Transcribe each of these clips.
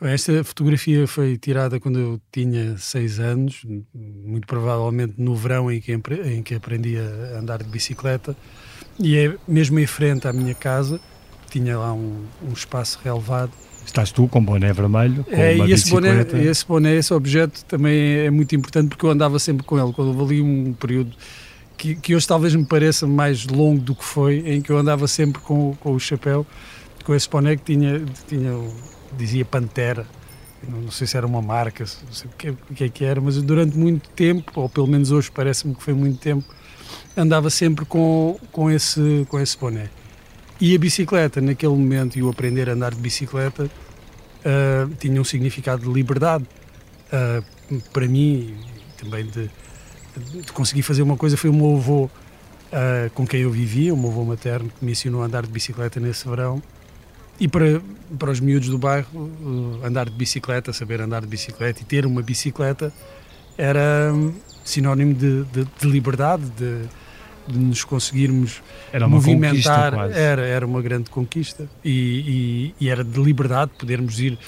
Esta fotografia foi tirada quando eu tinha seis anos, muito provavelmente no verão em que, em que aprendi a andar de bicicleta, e é mesmo em frente à minha casa, tinha lá um, um espaço relevado. Estás tu com boné vermelho, com é, uma e esse boné, bicicleta. esse boné, esse objeto também é muito importante porque eu andava sempre com ele. Quando houve ali um período que, que hoje talvez me pareça mais longo do que foi, em que eu andava sempre com, com o chapéu, com esse boné que tinha, tinha dizia Pantera, não sei se era uma marca, não sei o que, o que é que era, mas durante muito tempo, ou pelo menos hoje parece-me que foi muito tempo, andava sempre com, com, esse, com esse boné. E a bicicleta, naquele momento, e o aprender a andar de bicicleta, uh, tinha um significado de liberdade. Uh, para mim, também de, de, conseguir fazer uma coisa, foi o meu avô uh, com quem eu vivia, o meu avô materno, que me ensinou a andar de bicicleta nesse verão. E para, para os miúdos do bairro, andar de bicicleta, saber andar de bicicleta e ter uma bicicleta era hum, sinónimo de, de, de liberdade, de, de, nos conseguirmos era uma movimentar. Era, era uma grande conquista e, e, e, era de liberdade podermos ir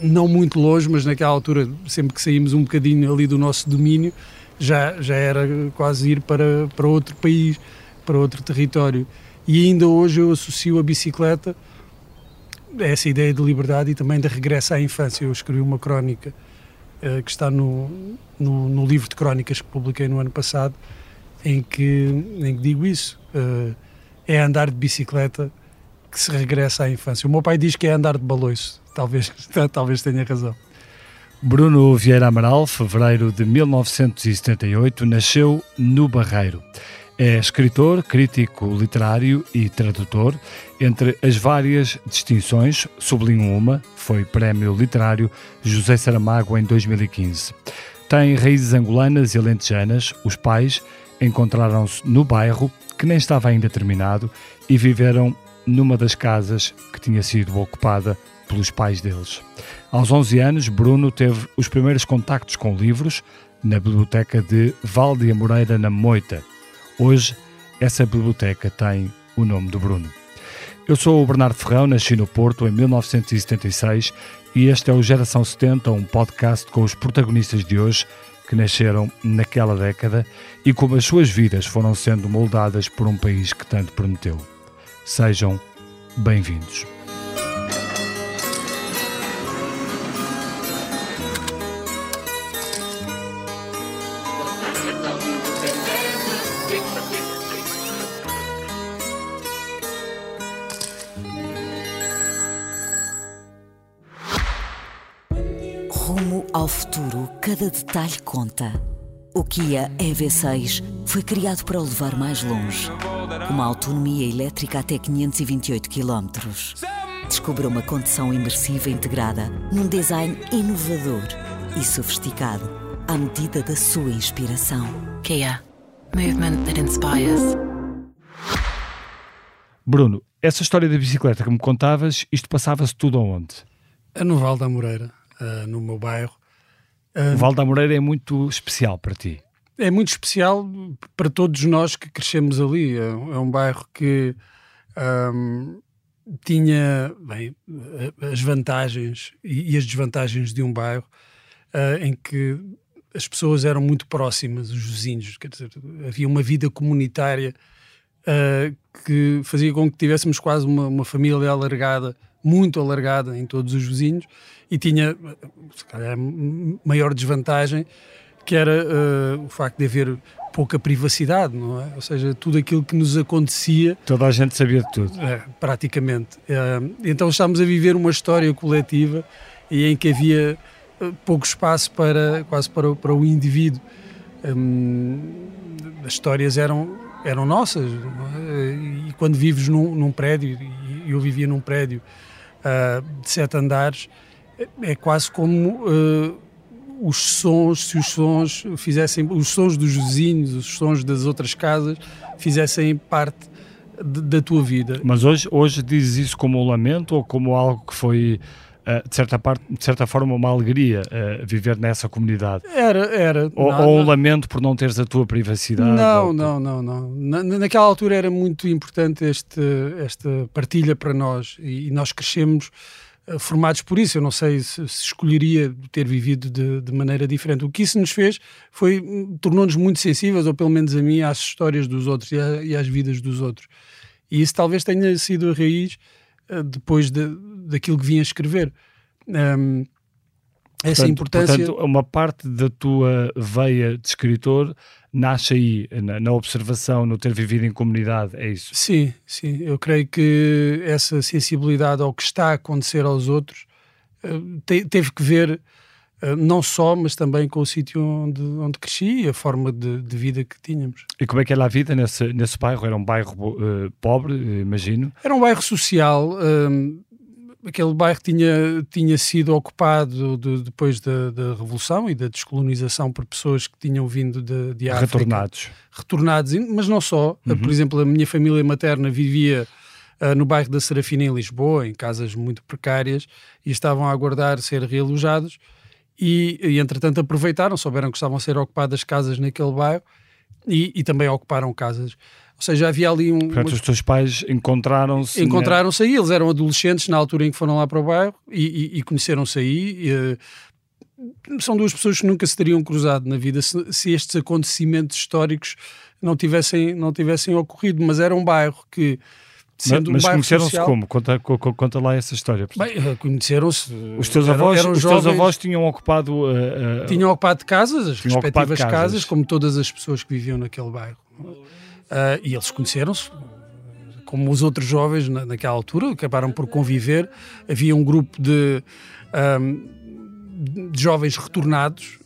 não muito longe, mas naquela altura, sempre que saímos um bocadinho ali do nosso domínio, já, já era quase ir para, para outro país, para outro território. E ainda hoje eu associo a bicicleta essa ideia de liberdade e também de regresso à infância. Eu escrevi uma crónica uh, que está no, no, no, livro de crónicas que publiquei no ano passado, em que, em que digo isso. Uh, é andar de bicicleta que se regressa à infância. O meu pai diz que é andar de baloiço. Talvez, talvez tenha razão. Bruno Vieira Amaral, fevereiro de 1978, nasceu no Barreiro. É escritor, crítico literário e tradutor. Entre as várias distinções, sublinho uma, foi Prémio Literário José Saramago em 2015. Tem raízes angolanas e alentejanas. Os pais encontraram-se no bairro, que nem estava ainda terminado, e viveram numa das casas que tinha sido ocupada pelos pais deles. Aos 11 anos, Bruno teve os primeiros contactos com livros na biblioteca de Valde Moreira, na Moita. Hoje, essa biblioteca tem o nome do Bruno. Eu sou o Bernardo Ferrão, nasci no Porto em 1976 e este é o Geração 70, um podcast com os protagonistas de hoje que nasceram naquela década e como as suas vidas foram sendo moldadas por um país que tanto prometeu. Sejam bem-vindos. Cada detalhe conta. O Kia EV6 foi criado para o levar mais longe. Uma autonomia elétrica até 528 km. Descubra uma condução imersiva integrada num design inovador e sofisticado à medida da sua inspiração. Kia. Movement that inspires. Bruno, essa história da bicicleta que me contavas, isto passava-se tudo aonde? No Val da Moreira, uh, no meu bairro. O Val da Moreira é muito especial para ti. É muito especial para todos nós que crescemos ali. É, é um bairro que um, tinha bem, as vantagens e, as desvantagens de um bairro uh, em que as pessoas eram muito próximas, os vizinhos. Quer dizer, havia uma vida comunitária uh, que fazia com que tivéssemos quase uma, uma família alargada, muito alargada em todos os vizinhos e tinha, se calhar, maior desvantagem, que era uh, o facto de haver pouca privacidade, não é? Ou seja, tudo aquilo que nos acontecia. Toda a gente sabia de tudo. É, praticamente. Uh, então estávamos a viver uma história coletiva e em que havia uh, pouco espaço para quase para, para o indivíduo. Um, as histórias eram eram nossas é? e quando vives num, num prédio e eu vivia num prédio de sete andares é quase como uh, os sons, se os sons fizessem, os sons dos vizinhos, os sons das outras casas fizessem parte de, da tua vida. Mas hoje, hoje dizes isso como um lamento ou como algo que foi uh, de, certa parte, de certa forma uma alegria uh, viver nessa comunidade? Era, era. Ou, ou, um lamento por não teres a tua privacidade? Não, ou... não, não, não. Na, naquela altura era muito importante este, esta partilha para nós e, e nós crescemos uh, formados por isso. Eu não sei se, se escolheria ter vivido de, de, maneira diferente. O que isso nos fez foi, hum, tornou-nos muito sensíveis, ou pelo menos a mim, às histórias dos outros e, a, e às vidas dos outros. E isso talvez tenha sido a raiz depois de, daquilo que vim a escrever. Um, essa portanto, importância. Portanto, uma parte da tua veia de escritor nasce aí, na, na, observação, no ter vivido em comunidade, é isso? Sim, sim. Eu creio que essa sensibilidade ao que está a acontecer aos outros uh, te, teve que ver não só, mas também com o sítio onde, onde cresci e a forma de, de, vida que tínhamos. E como é que era a vida nesse, nesse bairro? Era um bairro uh, pobre, imagino? Era um bairro social aquele bairro tinha, tinha sido ocupado de, depois da, da, Revolução e da descolonização por pessoas que tinham vindo de, de África. Retornados. Retornados, mas não só. Uhum. Por exemplo, a minha família materna vivia uh, no bairro da Serafina, em Lisboa, em casas muito precárias, e estavam a aguardar ser realojados. E, e entretanto, aproveitaram, souberam que estavam a ser ocupadas casas naquele bairro e, e também ocuparam casas ou seja, havia ali um. Portanto, uma... os teus pais encontraram-se. Encontraram-se aí, eles eram adolescentes na altura em que foram lá para o bairro e, e, conheceram-se aí. E, uh, são duas pessoas que nunca se teriam cruzado na vida se, se, estes acontecimentos históricos não tivessem, não tivessem ocorrido, mas era um bairro que. Sendo mas, um conheceram-se como? Conta, conta, lá essa história. Bem, eh, conheceram-se. Os teus avós, eram, eram os jovens, teus avós tinham ocupado. Uh, uh, tinham ocupado casas, as respectivas casas. casas, como todas as pessoas que viviam naquele bairro. Uh, e eles conheceram-se, como os outros jovens na, naquela altura, acabaram por conviver. Havia um grupo de, um, de jovens retornados,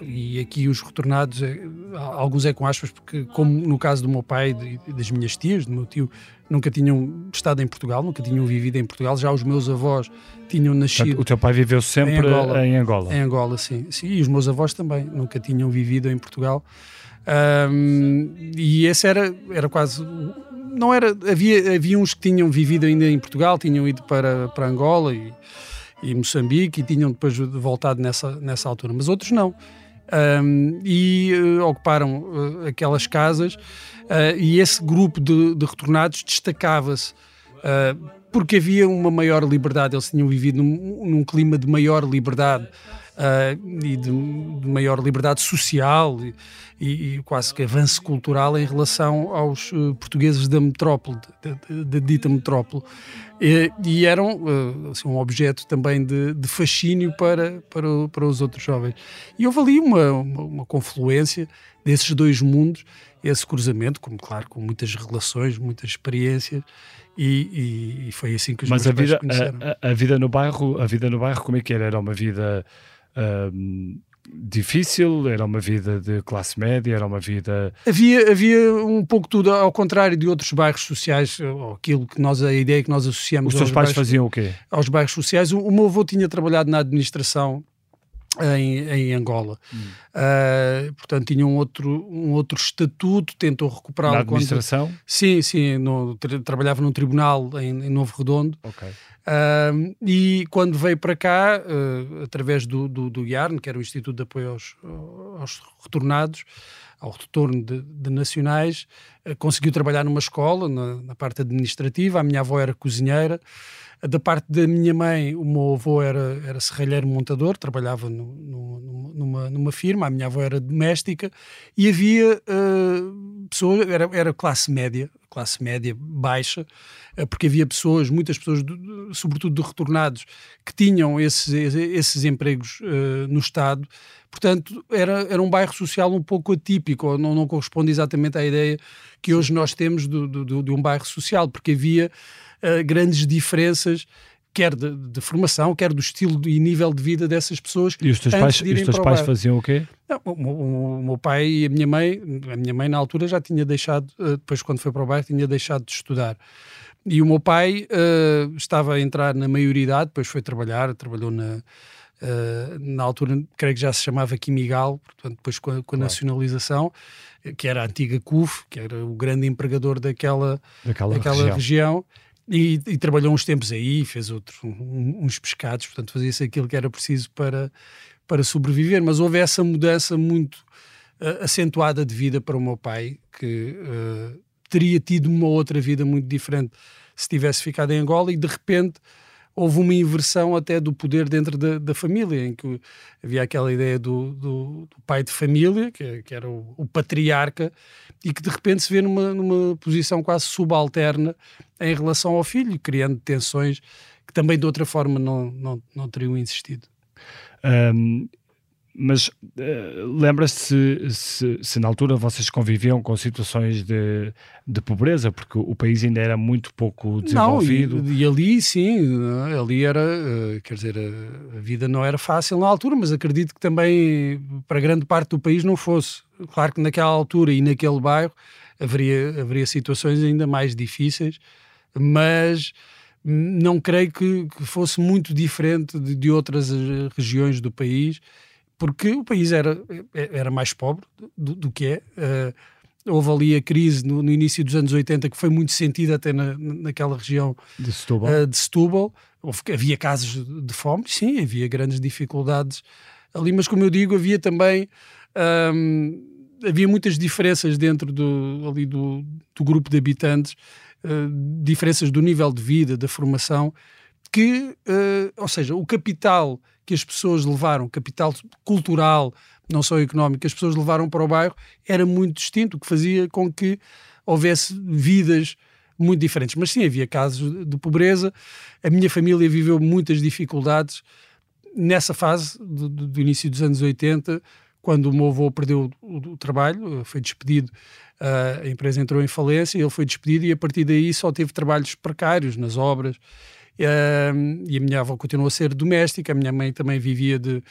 e aqui os retornados, é, alguns é com aspas, porque, como no caso do meu pai e das minhas tias, do meu tio, nunca tinham estado em Portugal, nunca tinham vivido em Portugal. Já os meus avós tinham nascido. Portanto, o teu pai viveu sempre em Angola. Em Angola, em Angola sim. sim. E os meus avós também nunca tinham vivido em Portugal. Um, e esse era, era quase. Não era. Havia, havia uns que tinham vivido ainda em Portugal, tinham ido para, para Angola e, e Moçambique e tinham depois voltado nessa, nessa altura, mas outros não. Um, e uh, ocuparam uh, aquelas casas uh, e esse grupo de, de retornados destacava-se porque havia uma maior liberdade, eles tinham vivido num, num clima de maior liberdade e de, de, maior liberdade social e, e, e, quase que avanço cultural em relação aos uh, portugueses da metrópole, da dita metrópole. E, e eram uh, assim, um objeto também de, de fascínio para, para, para, os outros jovens. E houve ali uma, uma, uma confluência desses dois mundos, esse cruzamento, como claro, com muitas relações, muitas experiências, e, e, e, foi assim que os Mas meus a vida, a, a, a, vida no bairro, a vida no bairro, como é que era? Era uma vida difícil, era uma vida de classe média, era uma vida. Havia, havia um pouco tudo, ao contrário de outros bairros sociais, aquilo que nós, a ideia que nós associamos. Os teus pais faziam o quê? Aos bairros sociais. O, o meu avô tinha trabalhado na administração em, em Angola. Hum. Uh, portanto, tinha um outro, um outro estatuto, tentou recuperá-lo. Na administração? Quando... Sim, sim. No, tra trabalhava num tribunal em, em Novo Redondo. Ok. Uh, e quando veio para cá, uh, através do, do, do, IARN, que era o Instituto de Apoio aos, aos Retornados, ao retorno de, de nacionais, uh, conseguiu trabalhar numa escola, na, na, parte administrativa. A minha avó era cozinheira. Da parte da minha mãe, o meu avô era, era serralheiro montador, trabalhava no, no, numa, numa firma, a minha avó era doméstica, e havia pessoas, era, era classe média, classe média baixa, eh, porque havia pessoas, muitas pessoas, sobretudo de retornados, que tinham esses, esses empregos uh, no Estado. Portanto, era, era um bairro social um pouco atípico, não, não corresponde exatamente à ideia que hoje nós temos do, do, de um bairro social, porque havia uh, grandes diferenças quer de, de, formação, quer do estilo e nível de vida dessas pessoas. E os teus pais, os teus pais faziam o quê? Não, o, o, o, meu pai e a minha mãe, a minha mãe na altura já tinha deixado, eh, depois quando foi para o bairro, tinha deixado de estudar. E o meu pai uh, estava a entrar na maioridade, depois foi trabalhar, trabalhou na, uh, na altura, creio que já se chamava Quimigal, portanto, depois com a, com a claro. nacionalização, que era a antiga CUF, que era o grande empregador daquela, daquela, daquela região. região e, e, trabalhou uns tempos aí, fez outro, um, uns pescados, portanto fazia-se aquilo que era preciso para, para sobreviver. Mas houve essa mudança muito uh, acentuada de vida para o meu pai, que uh, teria tido uma outra vida muito diferente se tivesse ficado em Angola e de repente houve uma inversão até do poder dentro da, da família, em que havia aquela ideia do, do, do pai de família, que, que era o, o, patriarca, e que de repente se vê numa, numa posição quase subalterna em relação ao filho, criando tensões que também de outra forma não, não, não teriam existido. Um, mas uh, lembra-se se, se, na altura vocês conviviam com situações de, de pobreza, porque o país ainda era muito pouco desenvolvido. Não, e, e ali sim, ali era, uh, quer dizer, a, a, vida não era fácil na altura, mas acredito que também para grande parte do país não fosse. Claro que naquela altura e naquele bairro haveria, haveria situações ainda mais difíceis, mas não creio que, que fosse muito diferente de, de outras eh, regiões do país porque o país era, era mais pobre do, do que é. Uh, houve ali a crise no, no, início dos anos 80 que foi muito sentida até na, naquela região de Setúbal. Uh, de Setúbal. Houve, havia casos de fome, sim, havia grandes dificuldades ali, mas como eu digo, havia também um, havia muitas diferenças dentro do, ali do, do grupo de habitantes, uh, diferenças do nível de vida, da formação, que, ou seja, o capital que as pessoas levaram, capital cultural, não só económico, que as pessoas levaram para o bairro, era muito distinto, o que fazia com que houvesse vidas muito diferentes. Mas sim, havia casos de pobreza. A minha família viveu muitas dificuldades nessa fase do, do início dos anos 80, quando o meu avô perdeu o, o trabalho, foi despedido, a empresa entrou em falência, ele foi despedido e a partir daí só teve trabalhos precários nas obras Uh, e a minha avó continuou a ser doméstica, a minha mãe também vivia de,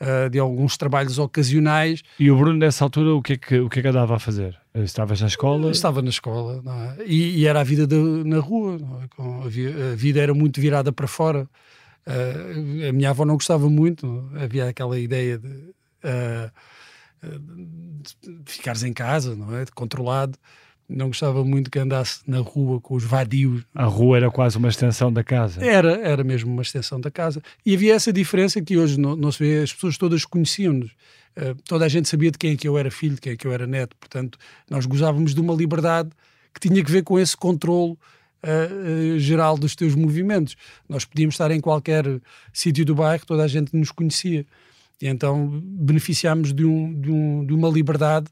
uh, de alguns trabalhos ocasionais. E o Bruno, nessa altura, o que é que, o que, é que andava a fazer? Estavas na escola? Estava na escola, é? e, e, era a vida de, na rua, é? a vida era muito virada para fora. Uh, a minha avó não gostava muito, havia aquela ideia de, uh, de ficares em casa, não é? controlado não gostava muito que andasse na rua com os vadios. A rua era quase uma extensão da casa. Era, era mesmo uma extensão da casa. E havia essa diferença que hoje não, não se vê, as pessoas todas conheciam-nos. Uh, toda a gente sabia de quem é que eu era filho, de quem é que eu era neto. Portanto, nós gozávamos de uma liberdade que tinha que ver com esse controle uh, uh, geral dos teus movimentos. Nós podíamos estar em qualquer sítio do bairro, toda a gente nos conhecia. E então beneficiámos de, um, de, um, de uma liberdade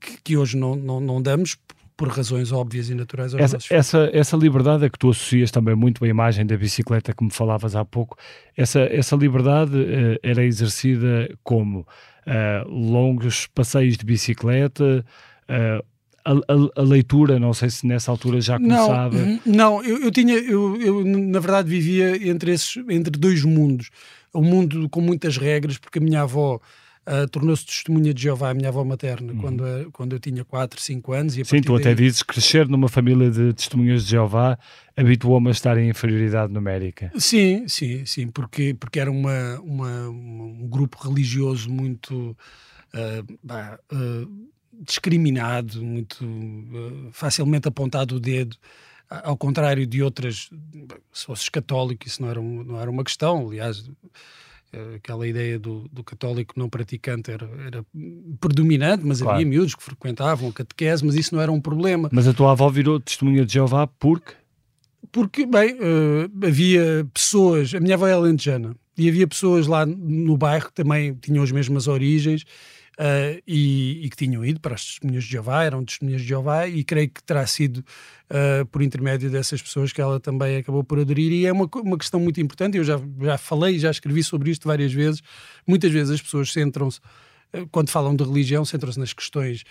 que, que, hoje não, não, não, damos por razões óbvias e naturais aos essa, essa, essa liberdade a que tu associas também muito a imagem da bicicleta que me falavas há pouco, essa, essa liberdade uh, era exercida como uh, longos passeios de bicicleta, uh, a, a, a, leitura, não sei se nessa altura já começava. Não, não eu, eu tinha, eu, eu, na verdade vivia entre, esses, entre dois mundos. Um mundo com muitas regras, porque a minha avó Uh, tornou-se testemunha de Jeová, a minha avó materna, uhum. quando, quando eu tinha 4, 5 anos. E Sim, tu até dizes que crescer numa família de testemunhas de Jeová habituou-me a estar em inferioridade numérica. Sim, sim, sim, porque, porque era uma, uma um grupo religioso muito uh, bah, uh, discriminado, muito facilmente apontado o dedo ao contrário de outras, se fosses católico, isso não era, um, não era uma questão, aliás, aquela ideia do, do católico não praticante era, era predominante, mas claro. havia miúdos que frequentavam a catequese, mas isso não era um problema. Mas a tua avó virou testemunha de Jeová porque? Porque, bem, uh, havia pessoas, a minha avó é alentejana, e havia pessoas lá no bairro que também tinham as mesmas origens uh, e, e, que tinham ido para as testemunhas de Jeová, eram testemunhas de Jeová, e creio que terá sido uh, por intermédio dessas pessoas que ela também acabou por aderir. E é uma, uma questão muito importante, eu já, já falei, já escrevi sobre isto várias vezes. Muitas vezes as pessoas centram-se, uh, quando falam de religião, centram-se nas questões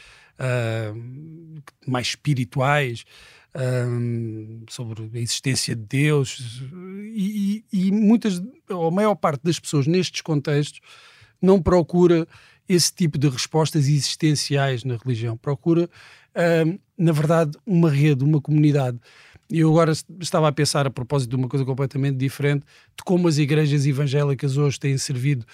mais espirituais. Sobre a existência de Deus e, e, muitas, ou a maior parte das pessoas nestes contextos não procura esse tipo de respostas existenciais na religião. Procura, na verdade, uma rede, uma comunidade. Eu agora estava a pensar, a propósito de uma coisa completamente diferente, de como as igrejas evangélicas hoje têm servido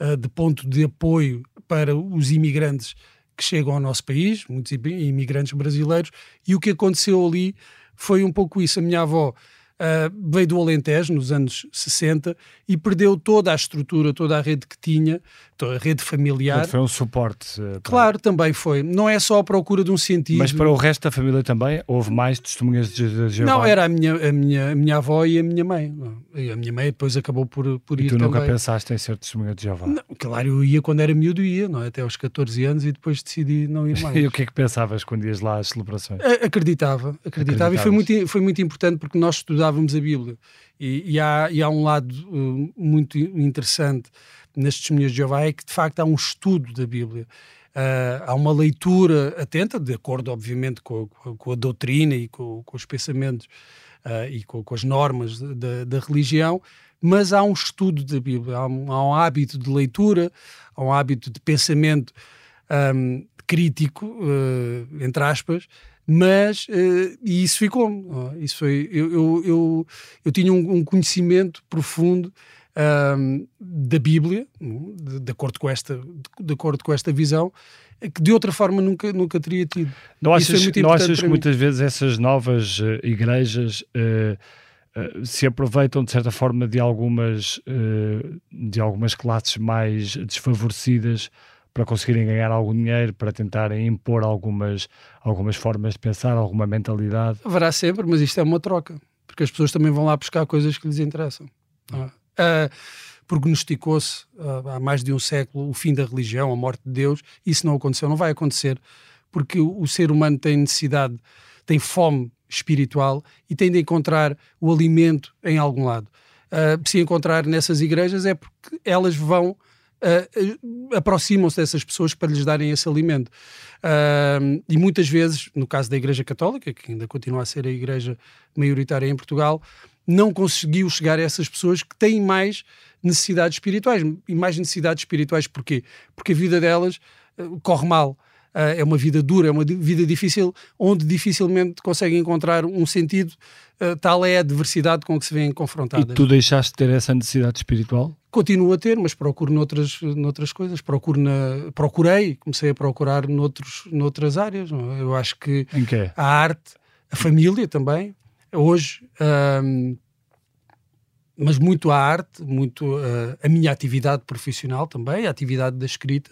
uh, de ponto de apoio para os imigrantes que chegam ao nosso país, muitos imigrantes brasileiros, e o que aconteceu ali foi um pouco isso. A minha avó uh, veio do Alentejo nos anos 60 e perdeu toda a estrutura, toda a rede que tinha, a rede familiar. Foi um suporte. Uh, claro, também foi. Não é só a procura de um sentido. Mas para o resto da família também houve mais testemunhas de Jeová? Não, era a minha, a minha, a minha avó e a minha mãe. E a minha mãe depois acabou por, por e ir tu nunca também. pensaste em ser testemunha de Jeová? Não, claro, eu ia quando era miúdo, ia, não é? até aos 14 anos e depois decidi não ir mais. e o que é que pensavas quando ias lá às celebrações? Acreditava, acreditava e foi muito, foi muito importante porque nós estudávamos a Bíblia e, e, há, e há um lado uh, muito interessante nas testemunhas de Jeová é que de facto há um estudo da Bíblia. Uh, há uma leitura atenta, de acordo, obviamente, com, com, com a doutrina e com, com os pensamentos uh, e com, as normas da, da, religião, mas há um estudo da Bíblia, há um, há um hábito de leitura, há um hábito de pensamento um, crítico, uh, entre aspas, mas uh, e isso ficou isso foi eu, eu, eu, eu tinha um, um conhecimento profundo uh, da Bíblia de, de, acordo com esta de, de, acordo com esta visão que de outra forma nunca nunca teria tido não achas, não achas que muitas vezes essas novas uh, igrejas uh, se aproveitam de certa forma de algumas de algumas classes mais desfavorecidas para conseguirem ganhar algum dinheiro, para tentarem impor algumas, algumas formas de pensar, alguma mentalidade. Haverá sempre, mas isto é uma troca, porque as pessoas também vão lá buscar coisas que lhes interessam. Uh, prognosticou-se uh, há mais de um século o fim da religião, a morte de Deus, isso não aconteceu, não vai acontecer, porque o, o ser humano tem necessidade, tem fome espiritual e tem de encontrar o alimento em algum lado. Uh, se encontrar nessas igrejas é porque elas vão uh, aproximam-se dessas pessoas para lhes darem esse alimento. Uh, e muitas vezes, no caso da Igreja Católica, que ainda continua a ser a igreja maioritária em Portugal, não conseguiu chegar a essas pessoas que têm mais necessidades espirituais. E mais necessidades espirituais porquê? Porque a vida delas uh, corre mal. Uh, é uma vida dura, é uma vida difícil, onde dificilmente conseguem encontrar um sentido. Uh, tal é a adversidade com que se vêem confrontadas. E tu deixaste de ter essa necessidade espiritual? Continuo a ter, mas procuro noutras, noutras coisas. Procuro na, procurei, comecei a procurar noutros, noutras áreas. Eu acho que em que? a arte, a família também. Hoje, um, mas muito a arte, muito uh, a minha atividade profissional também, a atividade da escrita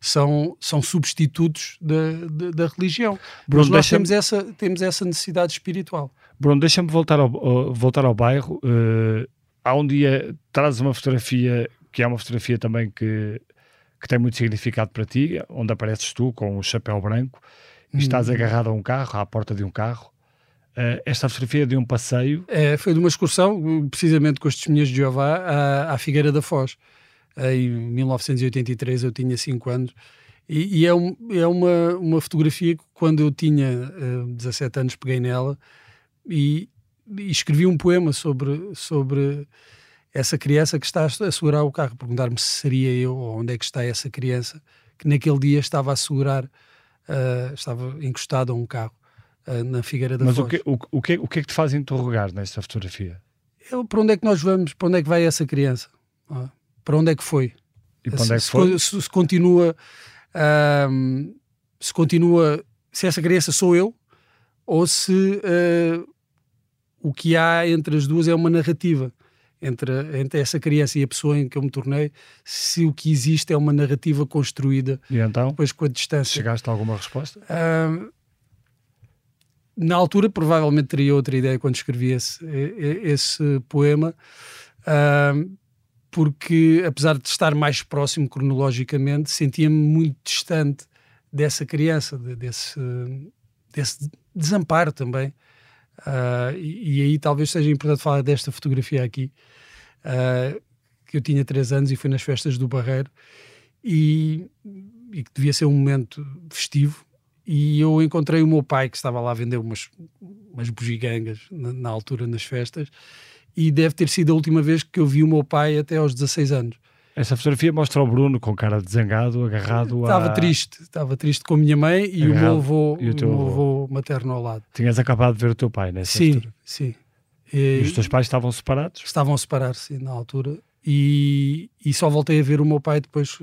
são, são substitutos da, da, da religião. Bruno, Mas nós temos essa, temos essa necessidade espiritual. Bruno, deixa-me voltar ao, voltar ao bairro. Uh, há um dia trazes uma fotografia que é uma fotografia também que, que tem muito significado para ti, onde apareces tu com o um chapéu branco e hum. estás agarrado a um carro, à porta de um carro. Uh, esta fotografia de um passeio. É, foi de uma excursão, precisamente com os testemunhas de Jeová, à, à Figueira da Foz. Em 1983 eu tinha 5 anos. E, e, é, um, é uma, uma fotografia que quando eu tinha uh, eh, 17 anos peguei nela e, e, escrevi um poema sobre, sobre essa criança que está a segurar o carro, perguntar-me se seria eu ou onde é que está essa criança que naquele dia estava a segurar, uh, estava encostado a um carro uh, na Figueira da Mas Foz. o que, o, o, que, o que é que te faz interrogar nesta fotografia? É, para onde é que nós vamos? Para onde é que vai essa criança? Ah para onde é que foi? E para onde é que foi? Se, se continua, um, se continua, se essa criança sou eu, ou se uh, o que há entre as duas é uma narrativa entre, entre essa criança e a pessoa em que eu me tornei, se o que existe é uma narrativa construída e então, depois com a distância. Chegaste a alguma resposta? Uh, na altura, provavelmente teria outra ideia quando escrevi esse, esse poema. Uh, porque apesar de estar mais próximo cronologicamente, sentia-me muito distante dessa criança, desse, desse desamparo também. Uh, e, e, aí talvez seja importante falar desta fotografia aqui, uh, que eu tinha 3 anos e foi nas festas do Barreiro, e, e, que devia ser um momento festivo. E eu encontrei o meu pai que estava lá a vender umas, umas bugigangas na, na altura nas festas, e deve ter sido a última vez que eu vi o meu pai até aos 16 anos. Essa fotografia mostra o Bruno com cara de zangado, agarrado Estava a... triste, estava triste com a minha mãe e agarrado. o meu avô, e o teu avô. avô materno ao lado. Tinhas acabado de ver o teu pai nessa Sim, altura. sim. E, e, os teus pais estavam separados? Estavam a separar-se na altura e, e só voltei a ver o meu pai depois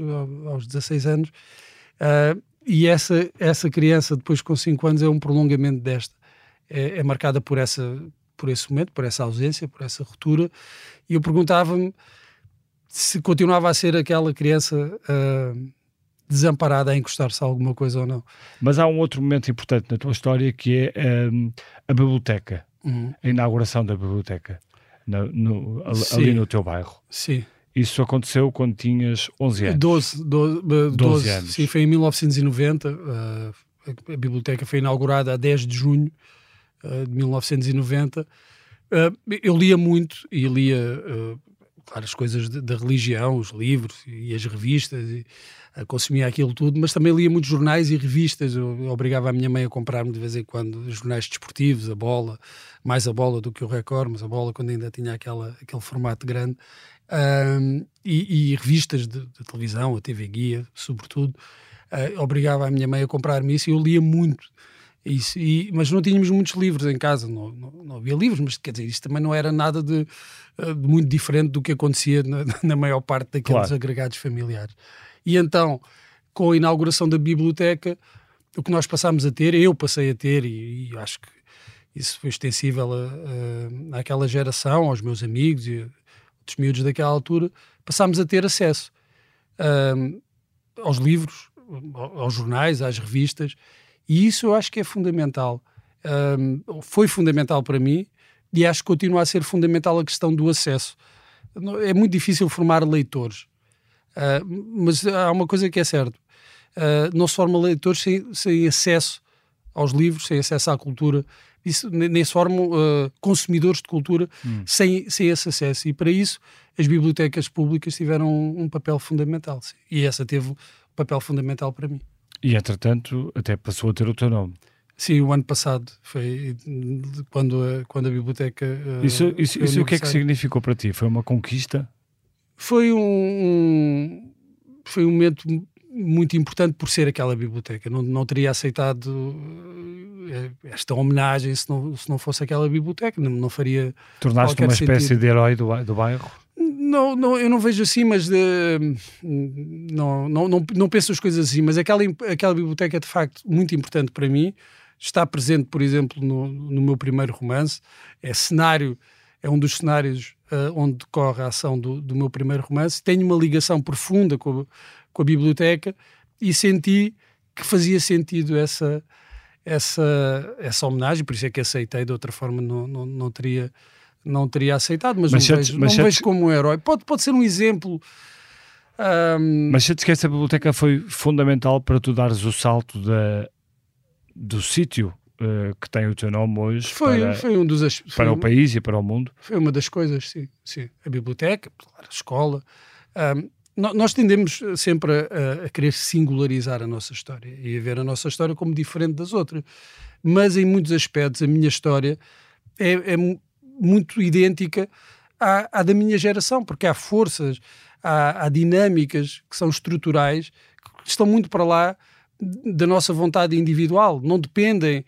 aos 16 anos uh, e essa, essa criança depois com 5 anos é um prolongamento desta, é, é marcada por essa por esse momento, por essa ausência, por essa ruptura, e eu perguntava-me se continuava a ser aquela criança uh, desamparada a encostar-se a alguma coisa ou não. Mas há um outro momento importante na tua história que é um, a biblioteca, uhum. a inauguração da biblioteca, no, no, ali no teu bairro. Sim. Isso aconteceu quando tinhas 11 anos? 12, 12, 12, 12 anos. Sim, foi em 1990. Uh, a biblioteca foi inaugurada a 10 de junho uh, de 1990. Uh, eu lia muito e lia, claro, as coisas da religião, os livros e as revistas, e, consumia aquilo tudo, mas também lia muitos jornais e revistas. Eu, eu obrigava a minha mãe a comprar-me de vez em quando jornais desportivos, a bola, mais a bola do que o Record, mas a bola quando ainda tinha aquela, aquele formato grande. E, e, revistas de, de, televisão, a TV Guia, sobretudo uh, obrigava a minha mãe a comprar-me isso e eu lia muito. Isso, e, mas não tínhamos muitos livros em casa, não, não, não, havia livros, mas quer dizer, isto também não era nada de, eh, de muito diferente do que acontecia na, na maior parte daqueles claro. agregados familiares. E então, com a inauguração da biblioteca, o que nós passámos a ter, eu passei a ter, e, e acho que isso foi extensível a, a, àquela geração, aos meus amigos e outros miúdos daquela altura, passámos a ter acesso aos livros, aos jornais, às revistas, e isso eu acho que é fundamental. Foi fundamental para mim e acho que continua a ser fundamental a questão do acesso. É muito difícil formar leitores, uh, mas há uma coisa que é certa: uh, não se forma leitores sem, sem, acesso aos livros, sem acesso à cultura, isso, nem se formam uh, consumidores de cultura hum. sem, sem esse acesso. E para isso, as bibliotecas públicas tiveram um, um papel fundamental. Sim. E essa teve papel fundamental para mim. E, entretanto, até passou a ter o teu nome. Sim, o ano passado foi quando a, quando a biblioteca. Uh, isso, isso, isso o que é que significou para ti? Foi uma conquista? Foi um, um, foi um momento muito importante por ser aquela biblioteca. Não, não teria aceitado eh, esta homenagem se não, se não fosse aquela biblioteca. Não, não faria. Tornaste uma espécie sentido. de herói do, do bairro? Não, não, eu não vejo assim, mas de, não, não, não, não penso as coisas assim. Mas aquela, aquela biblioteca é de facto muito importante para mim. Está presente, por exemplo, no, no meu primeiro romance. É cenário, é um dos cenários uh, onde decorre a ação do, do meu primeiro romance. Tenho uma ligação profunda com a, com a biblioteca e senti que fazia sentido essa, essa, essa homenagem, por isso é que aceitei, de outra forma não, não, não teria não teria aceitado, mas, mas não, vejo, mas não vejo como um herói. Pode, pode ser um exemplo. Um... Mas sentes que essa biblioteca foi fundamental para tu dares o salto da, do sítio uh, que tem o teu nome hoje foi, para, foi um dos, para o país e para o mundo? Foi uma das coisas, sim. sim. A biblioteca, a escola. Um, nós tendemos sempre a, a, querer singularizar a nossa história e a ver a nossa história como diferente das outras. Mas em muitos aspectos, a minha história é, é muito idêntica à, à, da minha geração, porque há forças, há, há, dinâmicas que são estruturais, que estão muito para lá da nossa vontade individual, não dependem.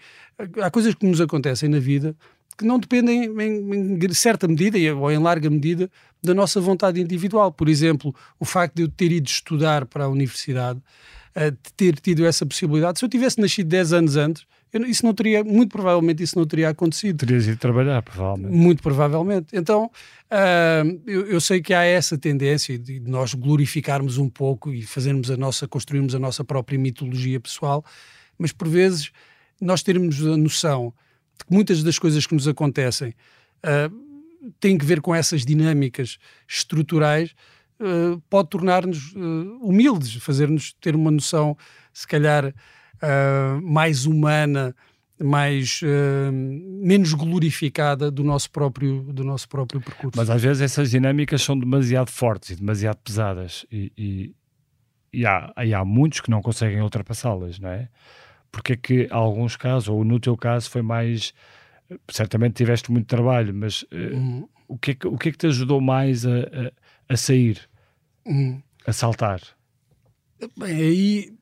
Há coisas que nos acontecem na vida que não dependem, em, em certa medida, ou em larga medida, da nossa vontade individual. Por exemplo, o facto de eu ter ido estudar para a universidade, uh, de ter tido essa possibilidade. Se eu tivesse nascido 10 anos antes, eu, isso não teria, muito provavelmente isso não teria acontecido. Terias ido trabalhar, provavelmente. Muito provavelmente. Então, uh, eu, eu, sei que há essa tendência de nós glorificarmos um pouco e fazermos a nossa, construirmos a nossa própria mitologia pessoal, mas por vezes nós termos a noção de que muitas das coisas que nos acontecem uh, têm que ver com essas dinâmicas estruturais, uh, pode tornar-nos uh, humildes, fazer-nos ter uma noção, se calhar, uh, mais humana, mais menos glorificada do nosso próprio do nosso próprio percurso. Mas às vezes essas dinâmicas são demasiado fortes e demasiado pesadas e, e, e há, e há muitos que não conseguem ultrapassá-las, não é? Porque é que alguns casos, ou no teu caso foi mais certamente tiveste muito trabalho, mas uh, uhum. o, que é que, o que é que te ajudou mais a, a, a sair, uhum. a saltar? Bem, aí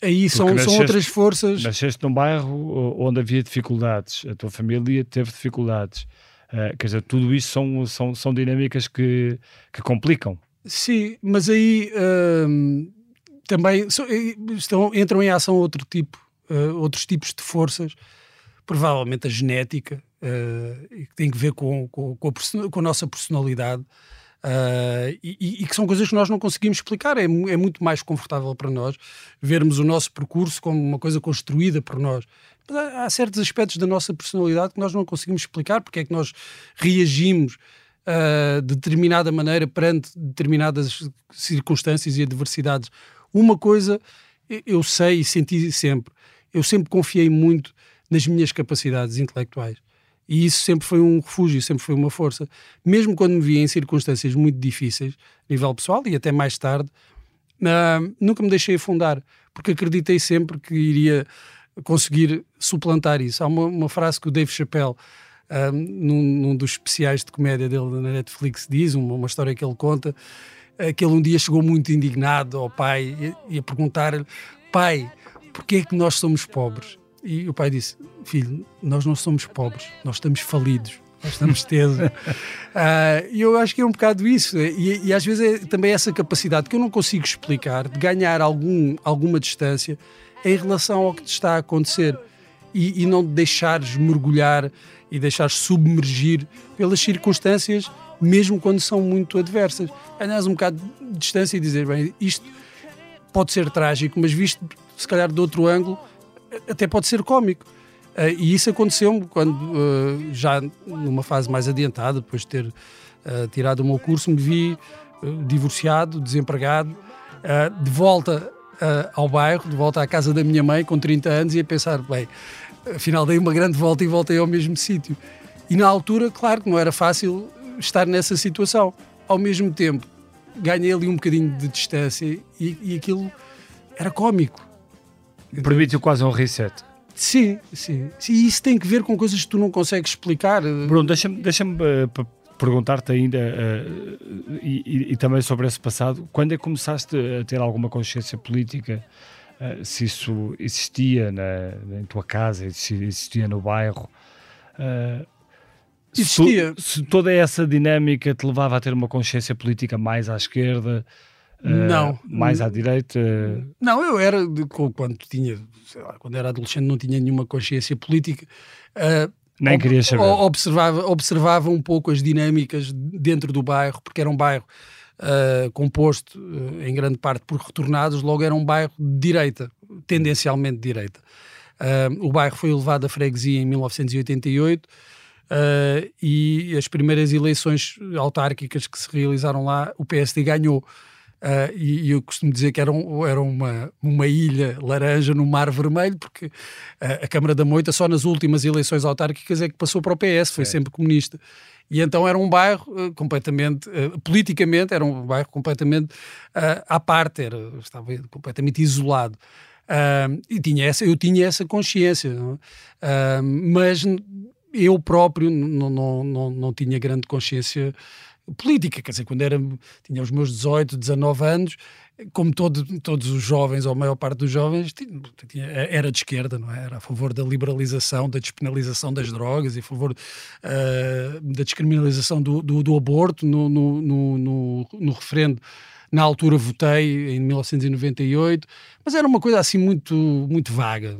Aí são, nasceste, são outras forças. Nasceste num bairro onde havia dificuldades, a tua família teve dificuldades. Uh, quer dizer, tudo isso são, são, são dinâmicas que, que complicam. Sim, mas aí uh, também so, estão, entram em ação outro tipo, uh, outros tipos de forças. Provavelmente a genética, uh, que tem que ver com, com, com, a, com a nossa personalidade. Uh, e, e, que são coisas que nós não conseguimos explicar. É, é, muito mais confortável para nós vermos o nosso percurso como uma coisa construída por nós. Mas há, há certos aspectos da nossa personalidade que nós não conseguimos explicar porque é que nós reagimos uh, de determinada maneira perante determinadas circunstâncias e adversidades. Uma coisa eu sei e senti sempre, eu sempre confiei muito nas minhas capacidades intelectuais. E isso sempre foi um refúgio, sempre foi uma força. Mesmo quando me via em circunstâncias muito difíceis, a nível pessoal e até mais tarde, uh, nunca me deixei afundar, porque acreditei sempre que iria conseguir suplantar isso. Há uma, uma frase que o Dave Chappelle, uh, num, num, dos especiais de comédia dele na Netflix, diz, uma, uma história que ele conta, uh, que ele um dia chegou muito indignado ao pai e, e a perguntar-lhe: Pai, porquê é que nós somos pobres? E o pai disse: Filho, nós não somos pobres, nós estamos falidos. Nós estamos tesos. uh, e eu acho que é um bocado isso. E, e, às vezes é também essa capacidade que eu não consigo explicar de ganhar algum, alguma distância em relação ao que te está a acontecer e, e não deixares mergulhar e deixares submergir pelas circunstâncias, mesmo quando são muito adversas. Ganhas um bocado de distância e dizer: bem, isto pode ser trágico, mas visto se calhar de outro ângulo até pode ser cómico. Uh, e isso aconteceu-me quando, uh, já numa fase mais adiantada, depois de ter uh, tirado o meu curso, me vi divorciado, desempregado, de volta ao bairro, de volta à casa da minha mãe, com 30 anos, e a pensar: bem, afinal dei uma grande volta e voltei ao mesmo sítio. E na altura, claro que não era fácil estar nessa situação. Ao mesmo tempo, ganhei ali um bocadinho de distância e, e aquilo era cómico Permite quase um reset. Sim, sim, E isso tem que ver com coisas que tu não consegues explicar. Bruno, deixa-me deixa uh, eh, perguntar-te ainda uh, e, e, e, também sobre esse passado. Quando é que começaste a ter alguma consciência política? Uh, se isso existia na, tua casa, se existia no bairro? existia. Se, se toda essa dinâmica te levava a ter uma consciência política mais à esquerda? Não. Uh, mais à direita? Não, eu era, quando tinha, lá, quando era adolescente, não tinha nenhuma consciência política. Uh, Nem queria saber. Observava, observava um pouco as dinâmicas dentro do bairro, porque era um bairro uh, composto em grande parte por retornados, logo era um bairro de direita, tendencialmente de direita. o bairro foi elevado à freguesia em 1988. Uh, e as primeiras eleições autárquicas que se realizaram lá, o PSD ganhou. Uh, e, e, eu costumo dizer que era, um, era uma, uma ilha laranja no Mar Vermelho, porque uh, a Câmara da Moita, só nas últimas eleições autárquicas, é que passou para o PS, foi é. sempre comunista. E então era um bairro uh, completamente, politicamente, era um bairro completamente à parte, era, estava completamente isolado. e tinha essa, eu tinha essa consciência, mas eu próprio não, não, não, não tinha grande consciência política, quer dizer, quando era, tinha os meus 18, 19 anos, como todo, todos os jovens, ou a maior parte dos jovens, tinha, era de esquerda, não é? Era a favor da liberalização, da despenalização das drogas e a favor uh, da descriminalização do, do, do aborto no, no, no, no, no referendo. Na altura votei, em 1998, mas era uma coisa assim muito, muito vaga.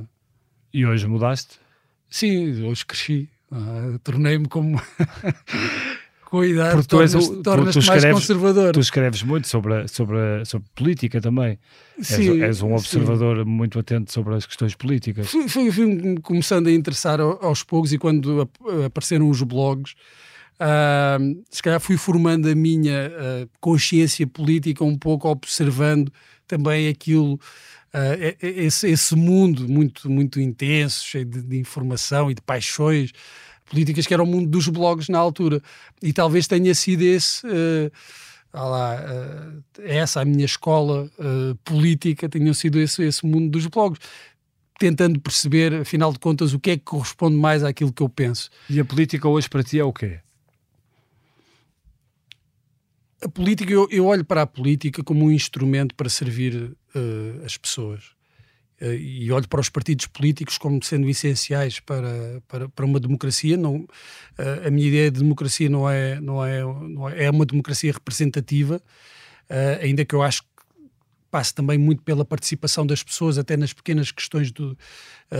E hoje mudaste? Sim, hoje cresci. Uh, Tornei-me como com a idade Porque tu, és, tu, tu, tu mais conservador. Tu escreves muito sobre, a, sobre, a, sobre política também. Sim, és, és um observador sim. muito atento sobre as questões políticas. Fui, fui, fui começando a interessar aos poucos e quando apareceram os blogs, uh, se calhar fui formando a minha uh, consciência política um pouco observando também aquilo Uh, esse, esse, mundo muito, muito intenso, cheio de, de, informação e de paixões políticas, que era o mundo dos blogs na altura. E talvez tenha sido esse. Uh, lá, uh, essa a minha escola uh, política, tenha sido esse, esse mundo dos blogs tentando perceber, afinal de contas, o que é que corresponde mais àquilo que eu penso. E a política hoje para ti é o quê? A política, eu, eu olho para a política como um instrumento para servir uh, as pessoas. Eh, e olho para os partidos políticos como sendo essenciais para, para, para uma democracia. Não, eh, a minha ideia de democracia não é, não é, não é, é uma democracia representativa, eh, ainda que eu acho passa também muito pela participação das pessoas, até nas pequenas questões do,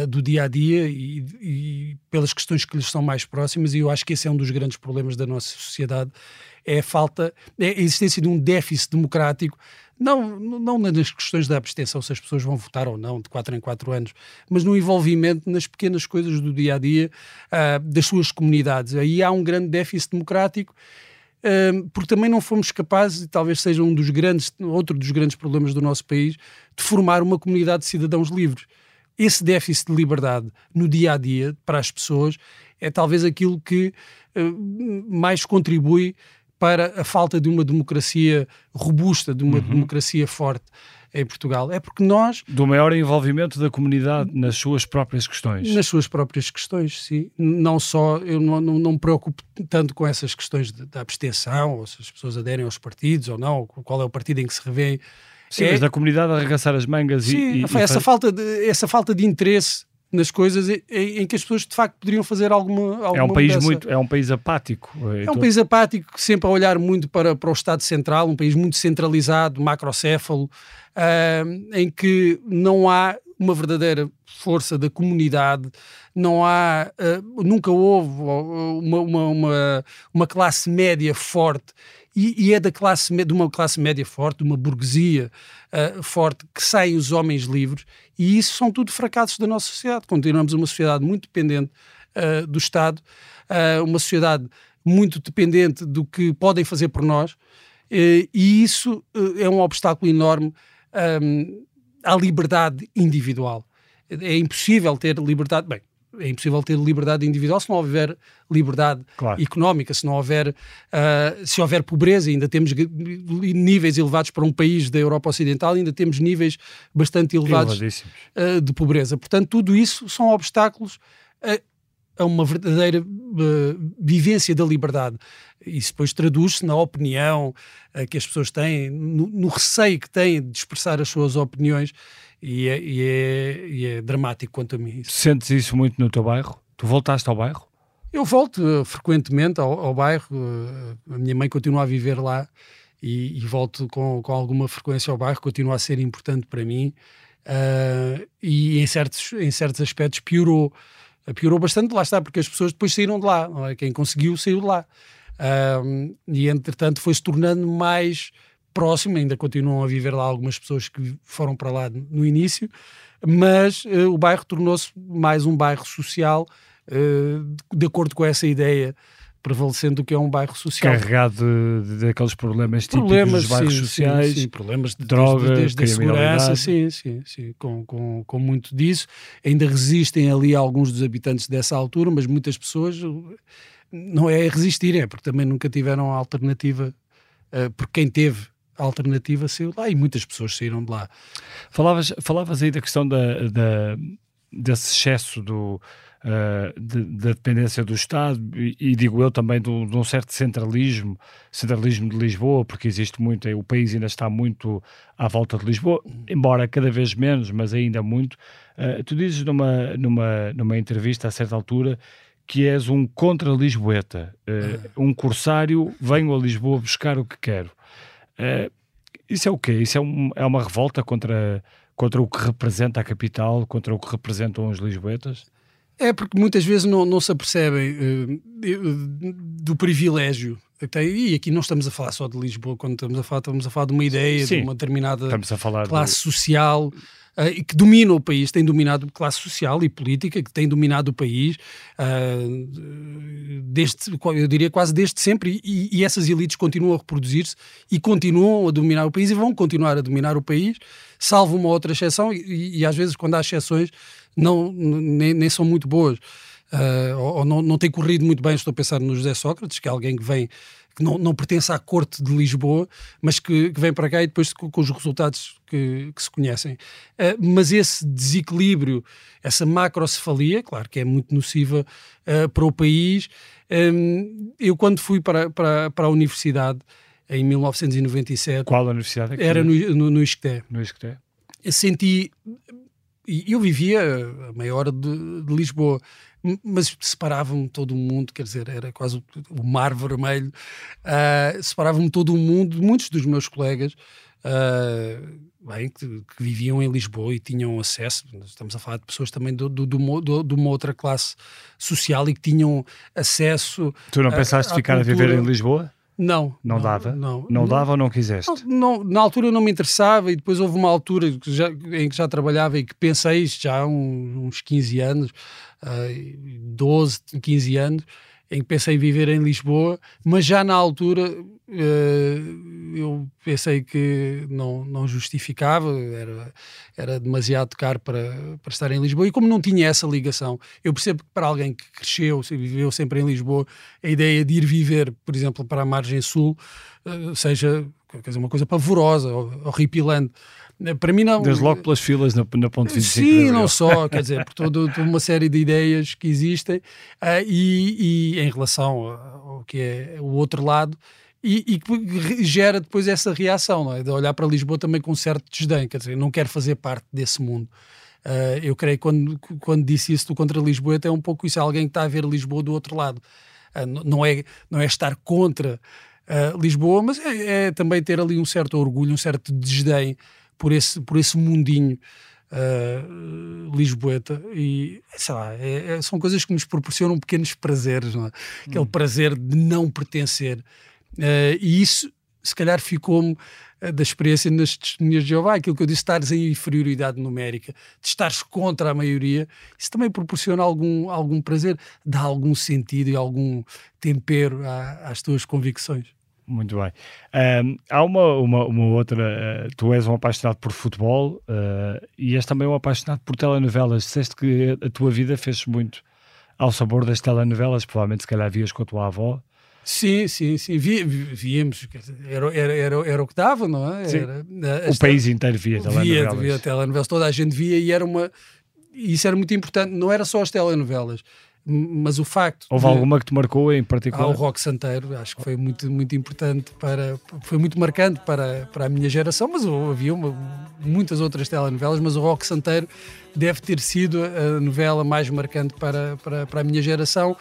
do dia a dia e, e, pelas questões que lhes são mais próximas. E eu acho que esse é um dos grandes problemas da nossa sociedade: é a falta, é a existência de um déficit democrático. Não, não nas questões da abstenção, se as pessoas vão votar ou não, de 4 em 4 anos, mas no envolvimento nas pequenas coisas do dia a dia uh, das suas comunidades. Aí há um grande déficit democrático porque também não fomos capazes, e talvez seja um dos grandes, outro dos grandes problemas do nosso país, de formar uma comunidade de cidadãos livres. Esse déficit de liberdade no dia a dia para as pessoas é talvez aquilo que uh, mais contribui para a falta de uma democracia robusta, de uma uhum. democracia forte em Portugal. É porque nós. Do maior envolvimento da comunidade nas suas próprias questões. Nas suas próprias questões, sim. Não só. Eu não, não, não me preocupo tanto com essas questões da abstenção, ou se as pessoas aderem aos partidos ou não, qual é o partido em que se revêem. Sim, é... mas da comunidade arregaçar as mangas sim, e, e, essa, e... falta de, essa falta de interesse nas coisas em, em, que as pessoas de facto poderiam fazer alguma, alguma é um país mudança. muito é um país apático é, é um país apático sempre a olhar muito para, para o Estado Central um país muito centralizado macrocéfalo uh, em que não há uma verdadeira força da comunidade não há uh, nunca houve uma, uma, uma, uma classe média forte e, e, é da classe, de uma classe média forte, de uma burguesia uh, forte, que saem os homens livres, e isso são tudo fracassos da nossa sociedade. Continuamos uma sociedade muito dependente uh, do Estado, uh, uma sociedade muito dependente do que podem fazer por nós, e isso é um obstáculo enorme um, à liberdade individual. É impossível ter liberdade. Bem, é impossível ter liberdade individual se não houver liberdade claro. económica, se não houver, uh, se houver pobreza, ainda temos níveis elevados para um país da Europa Ocidental, ainda temos níveis bastante elevados uh, de pobreza. Portanto, tudo isso são obstáculos a, a uma verdadeira uh, vivência da liberdade. Isso depois traduz-se na opinião que as pessoas têm, no, no receio que têm de expressar as suas opiniões e é, e é, e é dramático quanto a mim. Isso. Sentes isso muito no teu bairro? Tu voltaste ao bairro? Eu volto uh, frequentemente ao, ao bairro, uh, a minha mãe continua a viver lá e, e, volto com, com alguma frequência ao bairro, continua a ser importante para mim uh, e em certos, em certos aspectos piorou. Piorou bastante, lá está, porque as pessoas depois saíram de lá, é? quem conseguiu saiu de lá. e entretanto foi se tornando mais próximo, ainda continuam a viver lá algumas pessoas que foram para lá no início, mas uh, o bairro tornou-se mais um bairro social, uh, de acordo com essa ideia prevalecendo do que é um bairro social. Carregado daqueles problemas típicos problemas, dos bairros sim, sociais, sim, sim, problemas de droga, desde, desde a segurança, sim, sim, sim, com, com, com muito disso. Ainda resistem ali alguns dos habitantes dessa altura, mas muitas pessoas não é resistir, é porque também nunca tiveram alternativa, porque quem teve a alternativa saiu lá e muitas pessoas saíram de lá. Falavas, falavas aí da questão da, da desse excesso do, uh, de, da dependência do Estado e, e digo eu também do, de um certo centralismo, centralismo de Lisboa, porque existe muito, o país ainda está muito à volta de Lisboa, embora cada vez menos, mas ainda muito. Uh, tu dizes numa, numa, numa entrevista a certa altura que és um contra-lisboeta, uh, um corsário, venho a Lisboa buscar o que quero. Uh, isso é o quê? Isso é, um, é uma revolta contra, contra o que representa a capital, contra o que representam os lisboetas? É porque muitas vezes não, não se apercebem uh, do privilégio e aqui não estamos a falar só de Lisboa, quando estamos a falar, estamos a falar de uma ideia, Sim, de uma determinada classe do... social uh, que domina o país, tem dominado classe social e política, que tem dominado o país uh, desde, eu diria quase desde sempre, e, e essas elites continuam a reproduzir-se e continuam a dominar o país e vão continuar a dominar o país, salvo uma outra exceção, e, e às vezes quando há exceções não, nem, nem são muito boas. Uh, ou, ou não, não tem corrido muito bem, estou a pensar no José Sócrates, que é alguém que vem que não, não pertence à corte de Lisboa, mas que, que vem para cá e depois com, com os resultados que, que se conhecem. Uh, mas esse desequilíbrio, essa macrocefalia, claro que é muito nociva uh, para o país. Um, eu, quando fui para, para, para a universidade, em 1997. Qual a universidade? É era no, no, no Isqueté. No Isqueté. Senti. Eu vivia a meia hora de, de Lisboa. Mas separava-me todo o mundo, quer dizer, era quase o, mar vermelho, uh, separava-me todo o mundo, muitos dos meus colegas, uh, bem, que, que, viviam em Lisboa e tinham acesso, estamos a falar de pessoas também do, do, do, de uma outra classe social e que tinham acesso... Tu não pensaste a, ficar cultura. a viver em Lisboa? Não. Não, não dava? Não, não, não, dava ou não quiseste? Não, na altura não me interessava e depois houve uma altura que já, em que já trabalhava e que pensei isto já há uns, uns 15 anos, uh, 12, 15 anos, em que pensei viver em Lisboa, mas já na altura uh, eu pensei que não, não justificava, era, era demasiado caro para, para estar em Lisboa, e como não tinha essa ligação, eu percebo que para alguém que cresceu, viveu sempre em Lisboa, a ideia de ir viver, por exemplo, para a margem sul, uh, seja dizer, uma coisa pavorosa, horripilante. Para mim não. Desde logo pelas filas na, na ponte 25. Sim, não só, quer dizer, por toda uma série de ideias que existem uh, e, e, em relação ao que é o outro lado e, que gera depois essa reação, não é? De olhar para Lisboa também com um certo desdém, quer dizer, não quero fazer parte desse mundo. Uh, eu creio que quando, quando disse isso do contra Lisboa, é um pouco isso, é alguém que está a ver Lisboa do outro lado. Uh, não, é, não é estar contra uh, Lisboa, mas é, é, também ter ali um certo orgulho, um certo desdém por esse, por esse mundinho uh, lisboeta e sei lá, é, é, são coisas que nos proporcionam pequenos prazeres, não é? aquele hum. prazer de não pertencer. Uh, e isso, se calhar, ficou-me uh, da experiência nas testemunhas de Jeová, aquilo que eu disse, estares em inferioridade numérica, de estares contra a maioria, isso também proporciona algum, algum prazer, dá algum sentido e algum tempero à, às tuas convicções. Muito bem. Um, há uma, uma, uma outra. Uh, tu és um apaixonado por futebol uh, e és também um apaixonado por telenovelas. Disseste que a tua vida fez muito ao sabor das telenovelas, provavelmente se calhar vias com a tua avó. Sim, sim, sim. Vi, víamos, era, era, era, era o que dava, não é? Era, o país inteiro via telenovelas. Via, via telenovelas, toda a gente via e era uma. Isso era muito importante, não era só as telenovelas mas o facto. Houve de, alguma que te marcou em particular? Ao rock santeiro, acho que foi muito, muito importante para. Foi muito marcante para, para a minha geração, mas havia uma, muitas outras telenovelas, mas o rock santeiro deve ter sido a novela mais marcante para, para, para a minha geração.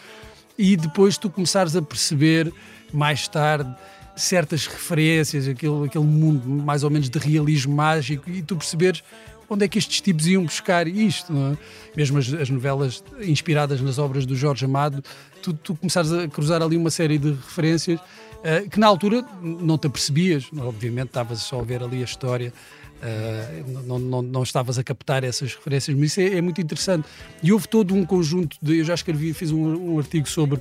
E depois tu começares a perceber mais tarde certas referências, aquele, aquele mundo mais ou menos de realismo mágico, e tu perceberes onde é que estes tipos iam buscar isto, é? Mesmo as, as, novelas inspiradas nas obras do Jorge Amado, tu, tu começares a cruzar ali uma série de referências uh, que na altura não te apercebias, obviamente estavas só a ver ali a história. Uh, não, não, não, estavas a captar essas referências, mas isso é, é, muito interessante. E houve todo um conjunto de. Eu já escrevi, fiz um, um artigo sobre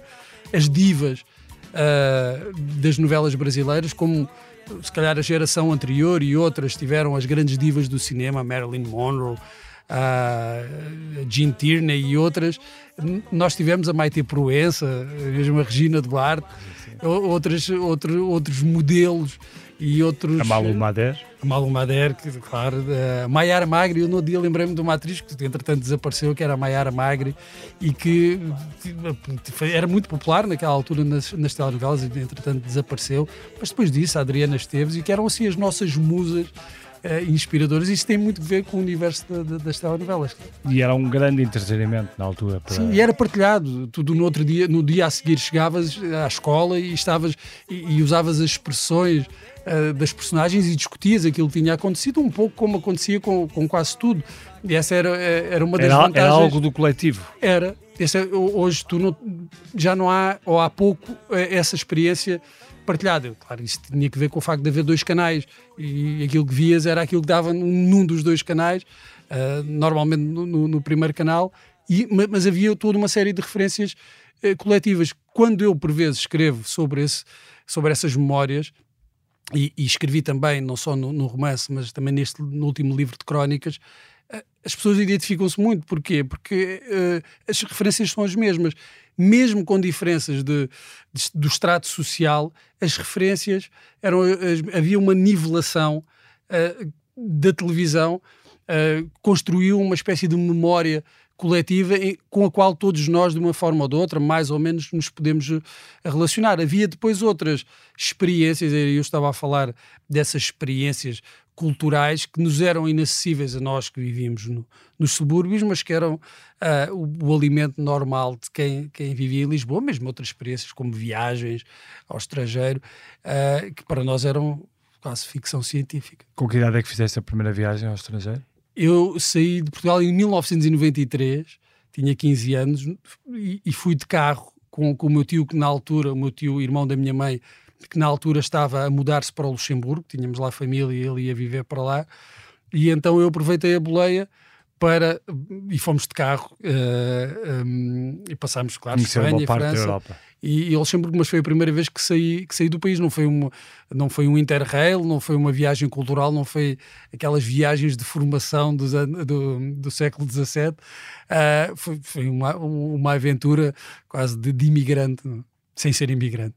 as divas uh, das novelas brasileiras, como se calhar a geração anterior e outras tiveram as grandes divas do cinema, Marilyn Monroe, a Jean Tierney e outras. Nós tivemos a Maite Proença, mesmo a Regina Duarte, outras, outro, outros modelos e outros. A Malu Mader. A Malu Mader, que, claro. A Maiara Magri, eu no dia lembrei-me de uma atriz que entretanto desapareceu, que era a Maiara Magri, e que, que era muito popular naquela altura nas, nas telenovelas, e entretanto desapareceu. Mas depois disso, a Adriana Esteves, e que eram assim as nossas musas uh, inspiradoras. Isso tem muito a ver com o universo de, de, das telenovelas. E era um grande entretenimento na altura. Para... Sim, e era partilhado. Tudo no outro dia, no dia a seguir chegavas à escola e estavas e, e usavas as expressões uh, das personagens e discutias aquilo que tinha acontecido, um pouco como acontecia com, com quase tudo. E essa era, eh, era uma das era, vantagens. Era algo do coletivo. Era. Esse, hoje tu não, já não há, ou há pouco, essa experiência partilhada. Claro, isso tinha que ver com o facto de haver dois canais e aquilo que vias era aquilo que dava num dos dois canais, uh, normalmente no, no, no, primeiro canal, e, mas havia toda uma série de referências uh, coletivas. Quando eu, por vezes, escrevo sobre, esse, sobre essas memórias, e, e escrevi também, não só no, no, romance, mas também neste no último livro de crónicas, uh, as pessoas identificam-se muito. Porquê? Porque as referências são as mesmas mesmo com diferenças de, de, do extrato social, as referências eram. havia uma nivelação uh, da televisão, uh, construiu uma espécie de memória coletiva em, com a qual todos nós, de uma forma ou de outra, mais ou menos nos podemos eh, relacionar. Havia depois outras experiências, eu estava a falar dessas experiências culturais que nos eram inacessíveis a nós que vivíamos no, nos subúrbios, mas que eram uh, o, o, alimento normal de quem, quem vivia em Lisboa, mesmo outras experiências como viagens ao estrangeiro, uh, que para nós eram quase ficção científica. Com que idade é que fizeste a primeira viagem ao estrangeiro? Eu saí de Portugal em 1993, tinha 15 anos, e, e fui de carro com, com o meu tio, que na altura, o meu tio, irmão da minha mãe, que na altura estava a mudar-se para o Luxemburgo, tínhamos lá família e ele ia viver para lá, e então eu aproveitei a boleia para e fomos de carro uh, eh, um, e passámos, claro, Conhecer Espanha, França. E, e Luxemburgo, mas foi a primeira vez que saí, que saí do país, não foi, uma, não foi um interrail, não foi uma viagem cultural, não foi aquelas viagens de formação do, do, do século XVII, uh, foi, foi uma, uma aventura quase de, de imigrante, sem ser imigrante.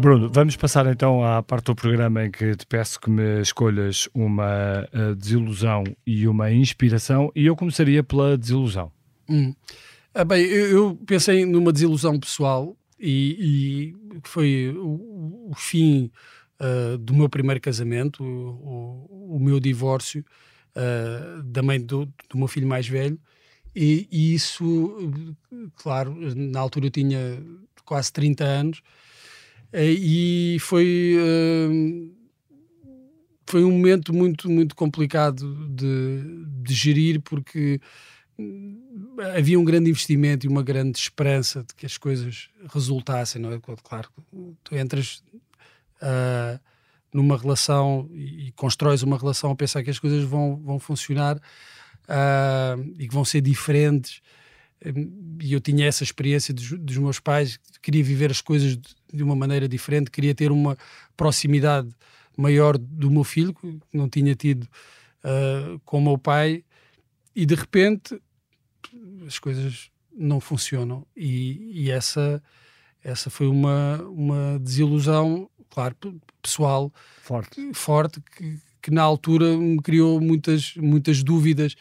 Bruno, vamos passar então à parte do programa em que te peço que me escolhas uma uh, desilusão e uma inspiração, e eu começaria pela desilusão. Hum. Ah, bem, eu, eu, pensei numa desilusão pessoal e, e foi o, o fim uh, do meu primeiro casamento, o, o, meu divórcio uh, da mãe do, do, meu filho mais velho, e, e isso, claro, na altura eu tinha quase 30 anos eh, e foi uh, foi um momento muito muito complicado de, de gerir porque hum, havia um grande investimento e uma grande esperança de que as coisas resultassem, não é? Claro, tu entras uh, numa relação e constróis uma relação a pensar que as coisas vão, vão funcionar uh, e que vão ser diferentes e eu tinha essa experiência dos, dos, meus pais, queria viver as coisas de uma maneira diferente, queria ter uma proximidade maior do meu filho, que não tinha tido uh, com o meu pai, e de repente as coisas não funcionam. E, e essa, essa foi uma, uma desilusão, claro, pessoal, forte, forte que, que na altura me criou muitas, muitas dúvidas.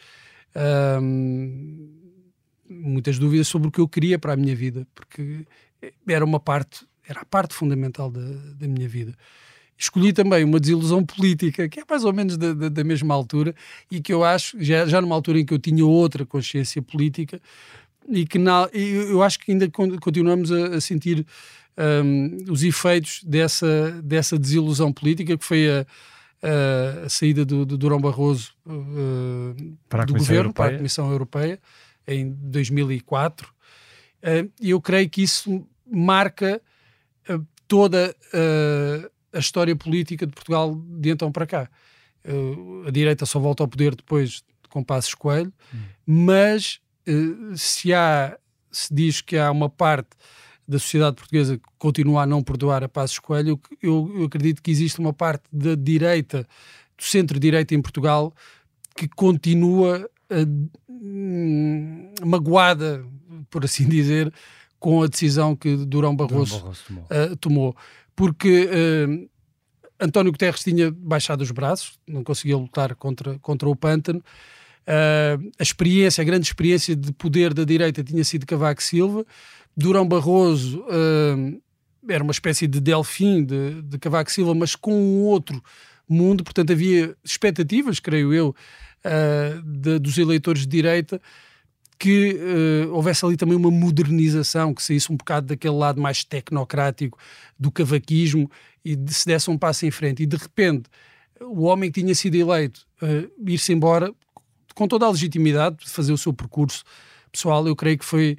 Um, muitas dúvidas sobre o que eu queria para a minha vida, porque era uma parte, era a parte fundamental da, da minha vida. Escolhi também uma desilusão política, que é mais ou menos da, da, da mesma altura, e que eu acho, já, já numa altura em que eu tinha outra consciência política, e que na, eu acho que ainda continuamos a, a sentir um, os efeitos dessa, dessa desilusão política, que foi a, a, a saída do, do Durão Barroso uh, do governo Europeia. para a Comissão Europeia em 2004, eh, e eu creio que isso marca eh, toda eh, a história política de Portugal de então para cá. a direita só volta ao poder depois com Passos Coelho, hum. mas se há se diz que há uma parte da sociedade portuguesa que continua a não perdoar a Passos Coelho, eu, eu acredito que existe uma parte da direita, do centro-direita em Portugal, que continua uh, magoada, por assim dizer, com a decisão que Durão Barroso, Durão Barroso tomou. Uh, tomou. Porque uh, António Guterres tinha baixado os braços, não conseguia lutar contra, contra o pântano. Uh, a experiência, a grande experiência de poder da direita tinha sido Cavaco Silva. Durão Barroso era uma espécie de delfim de, de Cavaco Silva, mas com um outro mundo. Portanto, havia expectativas, creio eu, uh, de, dos eleitores de direita que uh, houvesse ali também uma modernização, que saísse um bocado daquele lado mais tecnocrático do cavaquismo e de, se desse um passo em frente. E de repente, o homem que tinha sido eleito uh, ir-se embora com toda a legitimidade de fazer o seu percurso pessoal, eu creio que foi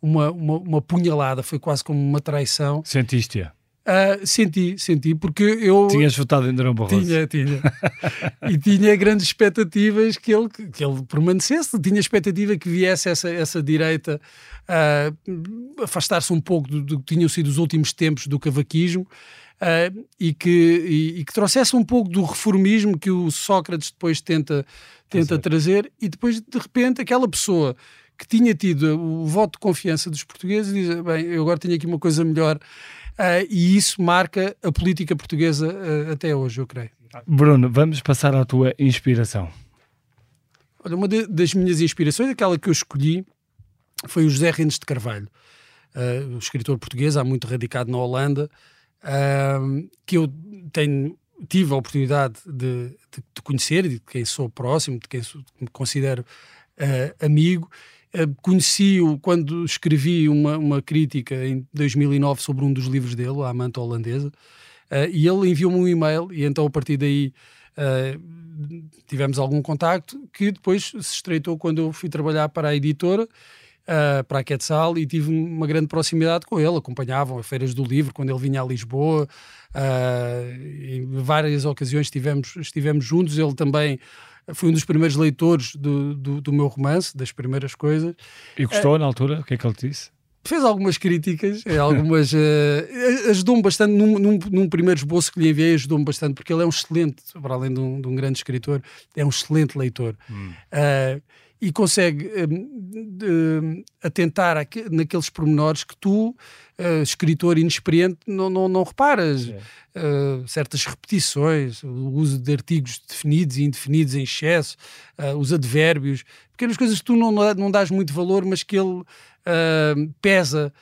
uma, uma, uma punhalada, foi quase como uma traição. Sentiste-a? Uh, senti, senti, porque eu. Tinhas votado em Durão Barroso? Tinha, tinha. e tinha grandes expectativas que ele, que ele permanecesse, tinha expectativa que viesse essa, essa direita uh, afastar-se um pouco do, do, que tinham sido os últimos tempos do cavaquismo uh, e, que, e, e, que trouxesse um pouco do reformismo que o Sócrates depois tenta, tenta trazer, e depois, de repente, aquela pessoa que tinha tido o voto de confiança dos portugueses diz: bem, eu agora tenho aqui uma coisa melhor. Uh, e isso marca a política portuguesa uh, até hoje, eu creio. Bruno, vamos passar à tua inspiração. Olha, uma de, das minhas inspirações, aquela que eu escolhi, foi o José Rendes de Carvalho, uh, o escritor português, há muito radicado na Holanda, que eu tenho, tive a oportunidade de, de, de, conhecer, de quem sou próximo, de quem sou, me considero amigo. Conheci-o quando escrevi uma, uma crítica em 2009 sobre um dos livros dele, A Amante Holandesa, e ele enviou-me um e-mail, e então a partir daí tivemos algum contacto que depois se estreitou quando eu fui trabalhar para a editora uh, para a Quetzal e tive uma grande proximidade com ele. Acompanhavam as feiras do livro quando ele vinha a Lisboa. Uh, em várias ocasiões estivemos, estivemos juntos. Ele também foi um dos primeiros leitores do, do, do meu romance, das primeiras coisas. E gostou na altura? O que é que ele disse? fez algumas críticas, eh, algumas uh, ajudou-me bastante num, num, num, primeiro esboço que lhe enviei, ajudou-me bastante porque ele é um excelente, para além de um, de um grande escritor, é um excelente leitor. Hum. Uh, e consegue uh, atentar aqu naqueles pormenores que tu, uh, escritor inexperiente, não, não, não reparas. Uh, certas repetições, o uso de artigos definidos e indefinidos em excesso, os advérbios, pequenas coisas que tu não, não dás muito valor, mas que ele pesa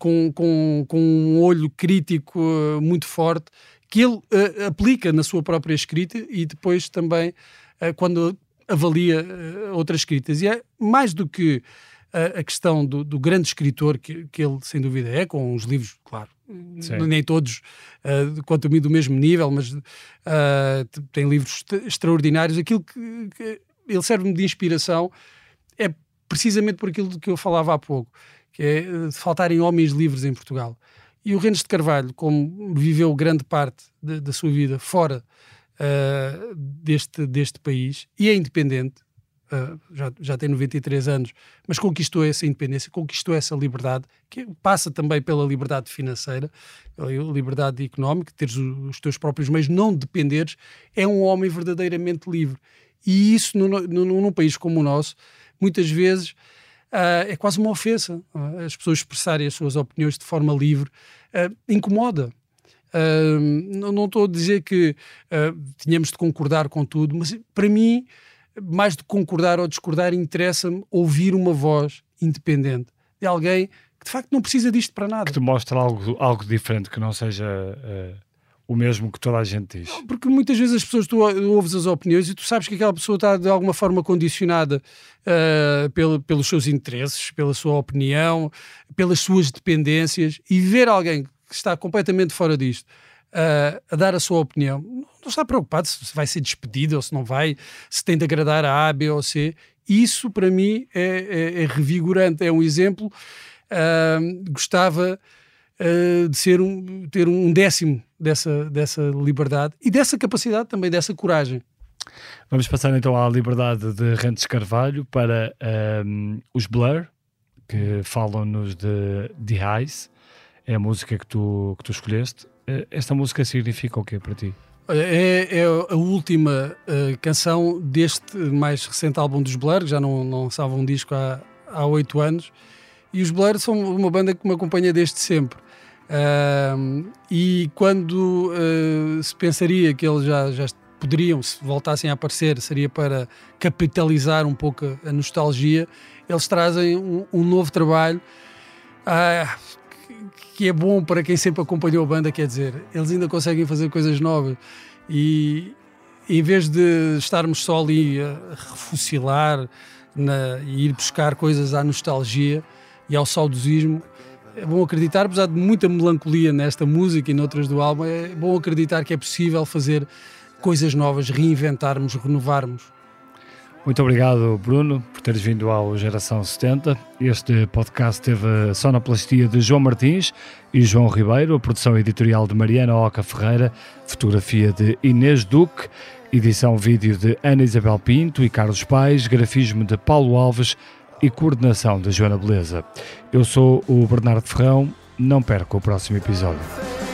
com, com, com um olho crítico muito forte, que ele aplica na sua própria escrita e depois também quando avalia uh, outras escritas. E é mais do que a, a questão do, do, grande escritor que, que ele, sem dúvida, é, com os livros, claro, Sim. nem todos, uh, quanto a mim, do mesmo nível, mas uh, tem livros extraordinários. Aquilo que, que ele serve-me de inspiração é precisamente por aquilo que eu falava há pouco, que é de faltarem homens livres em Portugal. E o Rennes de Carvalho, como viveu grande parte da sua vida fora uh, deste, deste país e é independente, uh, já, já tem 93 anos, mas conquistou essa independência, conquistou essa liberdade, que passa também pela liberdade financeira, liberdade económica, teres os teus próprios meios, não dependeres, é um homem verdadeiramente livre. E isso, no, no, num país como o nosso, muitas vezes uh, é quase uma ofensa. Uh, as pessoas expressarem as suas opiniões de forma livre uh, incomoda. Uh, não estou a dizer que uh, tínhamos de concordar com tudo, mas para mim, mais de concordar ou discordar, interessa-me ouvir uma voz independente de alguém que de facto não precisa disto para nada. Que te mostra algo, algo diferente, que não seja uh, o mesmo que toda a gente diz. Porque muitas vezes as pessoas, tu ouves as opiniões e tu sabes que aquela pessoa está de alguma forma condicionada uh, pelo, pelos seus interesses, pela sua opinião, pelas suas dependências e ver alguém que está completamente fora disto uh, a dar a sua opinião, não está preocupado se vai ser despedido ou se não vai, se tem de agradar a A, B ou C. Isso, para mim, é, é, é revigorante, é um exemplo. Uh, gostava uh, de ser um, ter um décimo dessa, dessa liberdade e dessa capacidade também, dessa coragem. Vamos passar então à liberdade de Rentes Carvalho para um, os Blur, que falam-nos de The Highs é a música que tu, que tu escolheste. Eh, esta música significa o quê para ti? É, é a última uh, canção deste mais recente álbum dos Blur, já não, lançava um disco há oito anos. E os Blur são uma banda que me acompanha desde sempre. Uh, e quando uh, se pensaria que eles já, já poderiam, se voltassem a aparecer, seria para capitalizar um pouco a nostalgia, eles trazem um, um novo trabalho. Uh, que é bom para quem sempre acompanhou a banda, quer dizer, eles ainda conseguem fazer coisas novas e em vez de estarmos só ali a refucilar na, e ir buscar coisas à nostalgia e ao saudosismo, é bom acreditar, apesar de muita melancolia nesta música e noutras do álbum, é bom acreditar que é possível fazer coisas novas, reinventarmos, renovarmos. Muito obrigado, Bruno, por teres vindo ao Geração 70. Este podcast teve a sonoplastia de João Martins e João Ribeiro, a produção editorial de Mariana Oca Ferreira, fotografia de Inês Duque, edição vídeo de Ana Isabel Pinto e Carlos Pais, grafismo de Paulo Alves e coordenação de Joana Beleza. Eu sou o Bernardo Ferrão, não perca o próximo episódio.